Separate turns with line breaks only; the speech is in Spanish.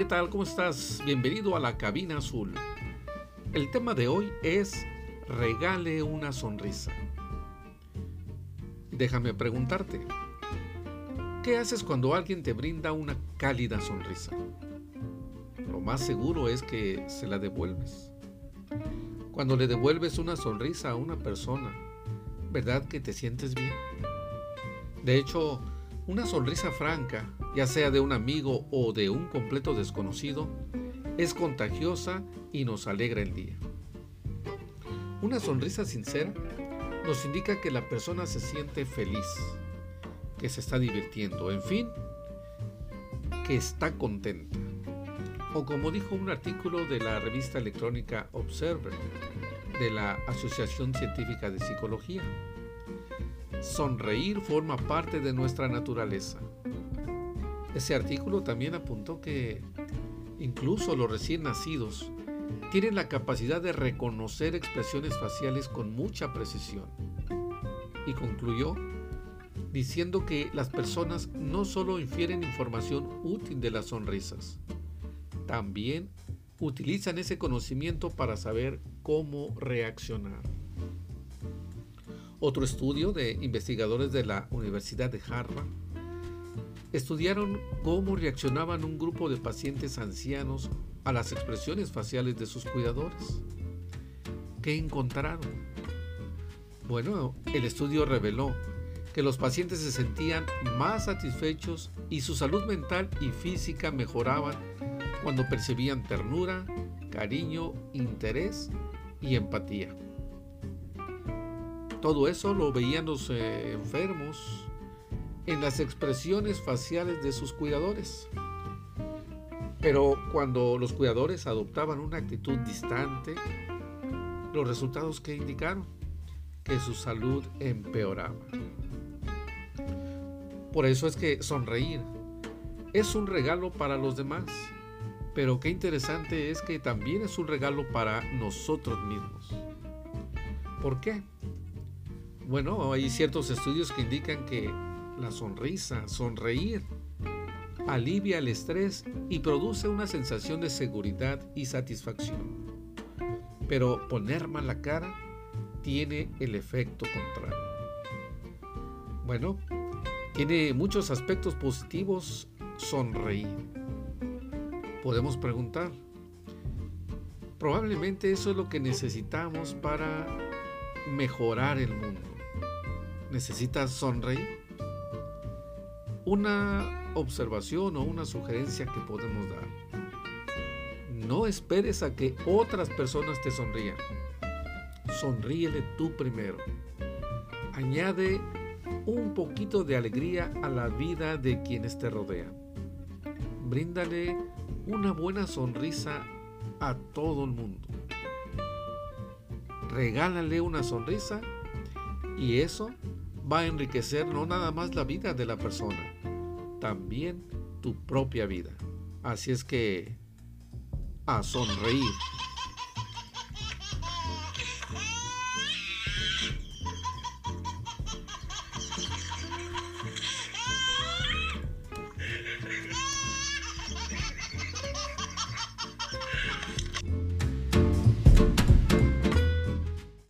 ¿qué tal? ¿Cómo estás? Bienvenido a la cabina azul. El tema de hoy es regale una sonrisa. Déjame preguntarte, ¿qué haces cuando alguien te brinda una cálida sonrisa? Lo más seguro es que se la devuelves. Cuando le devuelves una sonrisa a una persona, ¿verdad que te sientes bien? De hecho, una sonrisa franca, ya sea de un amigo o de un completo desconocido, es contagiosa y nos alegra el día. Una sonrisa sincera nos indica que la persona se siente feliz, que se está divirtiendo, en fin, que está contenta. O como dijo un artículo de la revista electrónica Observer de la Asociación Científica de Psicología, sonreír forma parte de nuestra naturaleza. Ese artículo también apuntó que incluso los recién nacidos tienen la capacidad de reconocer expresiones faciales con mucha precisión. Y concluyó diciendo que las personas no solo infieren información útil de las sonrisas, también utilizan ese conocimiento para saber cómo reaccionar. Otro estudio de investigadores de la Universidad de Harvard estudiaron cómo reaccionaban un grupo de pacientes ancianos a las expresiones faciales de sus cuidadores. ¿Qué encontraron? Bueno, el estudio reveló que los pacientes se sentían más satisfechos y su salud mental y física mejoraban cuando percibían ternura, cariño, interés y empatía. Todo eso lo veían los eh, enfermos en las expresiones faciales de sus cuidadores. Pero cuando los cuidadores adoptaban una actitud distante, los resultados que indicaron que su salud empeoraba. Por eso es que sonreír es un regalo para los demás, pero qué interesante es que también es un regalo para nosotros mismos. ¿Por qué? Bueno, hay ciertos estudios que indican que la sonrisa, sonreír, alivia el estrés y produce una sensación de seguridad y satisfacción. Pero poner mala cara tiene el efecto contrario. Bueno, tiene muchos aspectos positivos sonreír. Podemos preguntar, probablemente eso es lo que necesitamos para mejorar el mundo necesitas sonreír. Una observación o una sugerencia que podemos dar. No esperes a que otras personas te sonrían. Sonríele tú primero. Añade un poquito de alegría a la vida de quienes te rodean. Bríndale una buena sonrisa a todo el mundo. Regálale una sonrisa y eso va a enriquecer no nada más la vida de la persona, también tu propia vida. Así es que a sonreír.